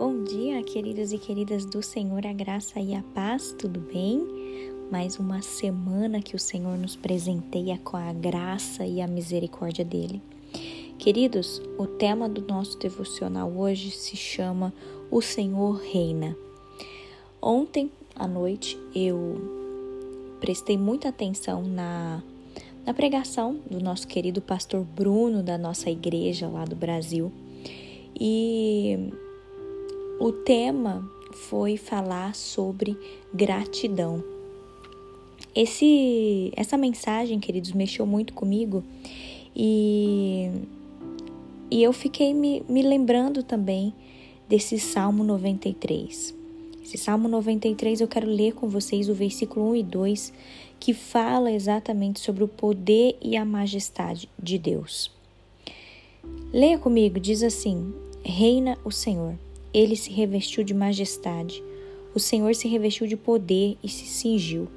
Bom dia, queridos e queridas do Senhor, a graça e a paz, tudo bem? Mais uma semana que o Senhor nos presenteia com a graça e a misericórdia dele. Queridos, o tema do nosso devocional hoje se chama O Senhor Reina. Ontem à noite eu prestei muita atenção na, na pregação do nosso querido pastor Bruno, da nossa igreja lá do Brasil. E o tema foi falar sobre gratidão. Esse, essa mensagem, queridos, mexeu muito comigo e, e eu fiquei me, me lembrando também desse Salmo 93. Esse Salmo 93 eu quero ler com vocês o versículo 1 e 2, que fala exatamente sobre o poder e a majestade de Deus. Leia comigo, diz assim: Reina o Senhor ele se revestiu de majestade. O Senhor se revestiu de poder e se cingiu.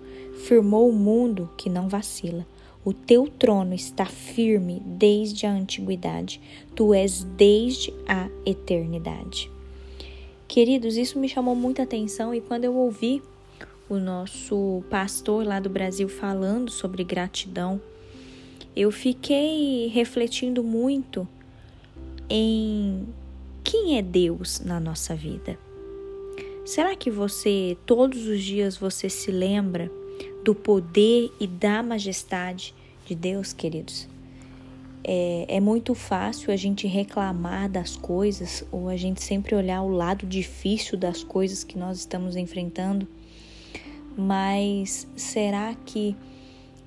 Firmou o mundo que não vacila. O teu trono está firme desde a antiguidade. Tu és desde a eternidade. Queridos, isso me chamou muita atenção e quando eu ouvi o nosso pastor lá do Brasil falando sobre gratidão, eu fiquei refletindo muito em quem é Deus na nossa vida? Será que você, todos os dias, você se lembra do poder e da majestade de Deus, queridos? É, é, muito fácil a gente reclamar das coisas ou a gente sempre olhar o lado difícil das coisas que nós estamos enfrentando, mas será que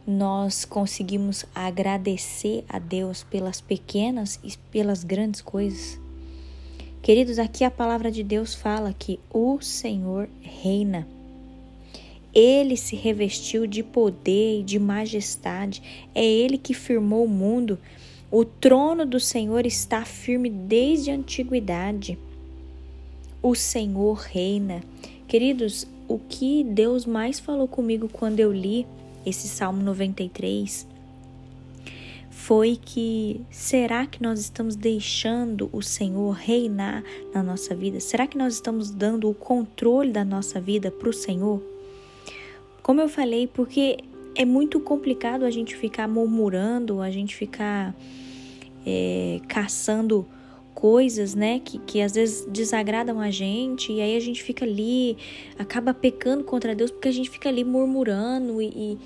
nós conseguimos agradecer a Deus pelas pequenas e pelas grandes coisas? Queridos, aqui a palavra de Deus fala que o Senhor reina. Ele se revestiu de poder e de majestade. É ele que firmou o mundo. O trono do Senhor está firme desde a antiguidade. O Senhor reina. Queridos, o que Deus mais falou comigo quando eu li esse Salmo 93 foi que será que nós estamos deixando o Senhor reinar na nossa vida? Será que nós estamos dando o controle da nossa vida para o Senhor? Como eu falei, porque é muito complicado a gente ficar murmurando, a gente ficar é, caçando coisas, né, que, que às vezes desagradam a gente, e aí a gente fica ali, acaba pecando contra Deus, porque a gente fica ali murmurando e,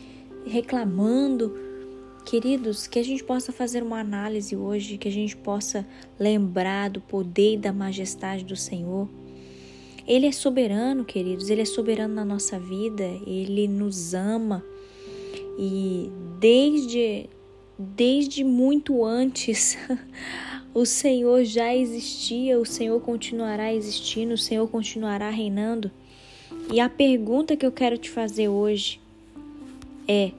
e reclamando. Queridos, que a gente possa fazer uma análise hoje, que a gente possa lembrar do poder e da majestade do Senhor. Ele é soberano, queridos, ele é soberano na nossa vida, ele nos ama e desde desde muito antes o Senhor já existia, o Senhor continuará existindo, o Senhor continuará reinando. E a pergunta que eu quero te fazer hoje é: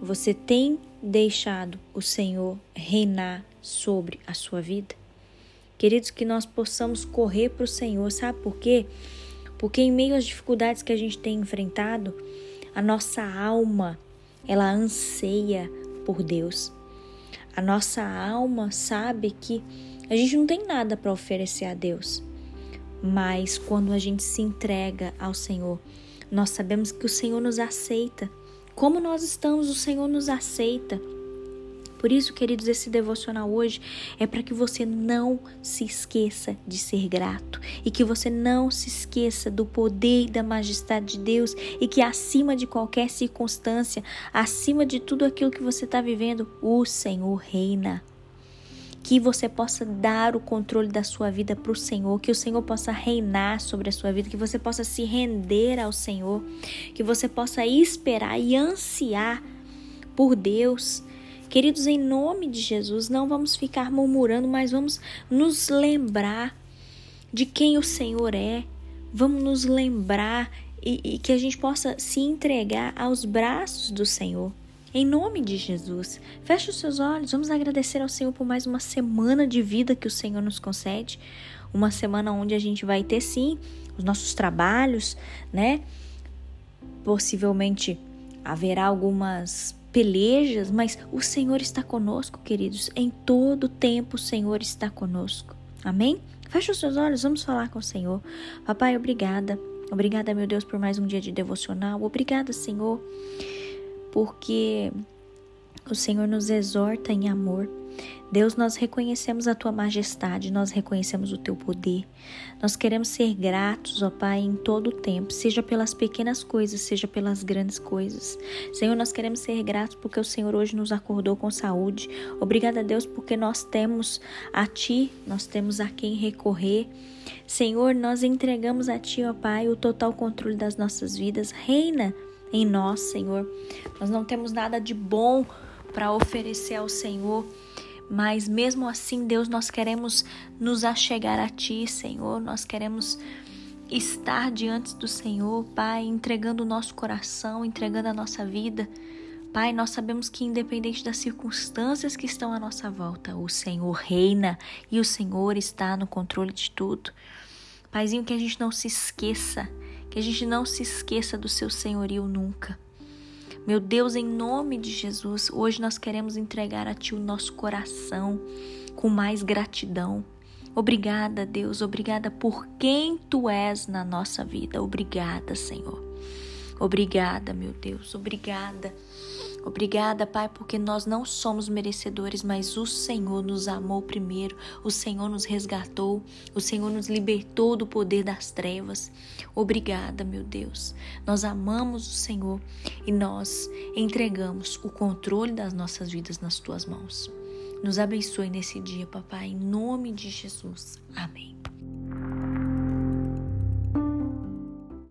você tem deixado o Senhor reinar sobre a sua vida? Queridos, que nós possamos correr para o Senhor, sabe por quê? Porque em meio às dificuldades que a gente tem enfrentado, a nossa alma, ela anseia por Deus. A nossa alma sabe que a gente não tem nada para oferecer a Deus. Mas quando a gente se entrega ao Senhor, nós sabemos que o Senhor nos aceita como nós estamos, o Senhor nos aceita. Por isso, queridos, esse devocional hoje é para que você não se esqueça de ser grato e que você não se esqueça do poder e da majestade de Deus e que acima de qualquer circunstância, acima de tudo aquilo que você está vivendo, o Senhor reina que você possa dar o controle da sua vida para o Senhor, que o Senhor possa reinar sobre a sua vida, que você possa se render ao Senhor, que você possa esperar e ansiar por Deus. Queridos, em nome de Jesus, não vamos ficar murmurando, mas vamos nos lembrar de quem o Senhor é. Vamos nos lembrar e, e que a gente possa se entregar aos braços do Senhor. Em nome de Jesus, feche os seus olhos. Vamos agradecer ao Senhor por mais uma semana de vida que o Senhor nos concede. Uma semana onde a gente vai ter sim os nossos trabalhos, né? Possivelmente haverá algumas pelejas, mas o Senhor está conosco, queridos. Em todo tempo o Senhor está conosco. Amém? Feche os seus olhos, vamos falar com o Senhor. Papai, obrigada. Obrigada, meu Deus, por mais um dia de devocional. Obrigada, Senhor, porque o Senhor nos exorta em amor. Deus, nós reconhecemos a tua majestade, nós reconhecemos o teu poder. Nós queremos ser gratos, ó Pai, em todo o tempo, seja pelas pequenas coisas, seja pelas grandes coisas. Senhor, nós queremos ser gratos porque o Senhor hoje nos acordou com saúde. Obrigada, Deus, porque nós temos a ti, nós temos a quem recorrer. Senhor, nós entregamos a ti, ó Pai, o total controle das nossas vidas. Reina em nós, Senhor. Nós não temos nada de bom para oferecer ao Senhor mas mesmo assim, Deus, nós queremos nos achegar a Ti, Senhor, nós queremos estar diante do Senhor, Pai, entregando o nosso coração, entregando a nossa vida. Pai, nós sabemos que, independente das circunstâncias que estão à nossa volta, o Senhor reina e o Senhor está no controle de tudo. Paizinho, que a gente não se esqueça, que a gente não se esqueça do seu senhorio nunca. Meu Deus, em nome de Jesus, hoje nós queremos entregar a Ti o nosso coração com mais gratidão. Obrigada, Deus, obrigada por quem Tu és na nossa vida. Obrigada, Senhor. Obrigada, meu Deus, obrigada. Obrigada, Pai, porque nós não somos merecedores, mas o Senhor nos amou primeiro, o Senhor nos resgatou, o Senhor nos libertou do poder das trevas. Obrigada, meu Deus. Nós amamos o Senhor e nós entregamos o controle das nossas vidas nas tuas mãos. Nos abençoe nesse dia, papai, em nome de Jesus. Amém.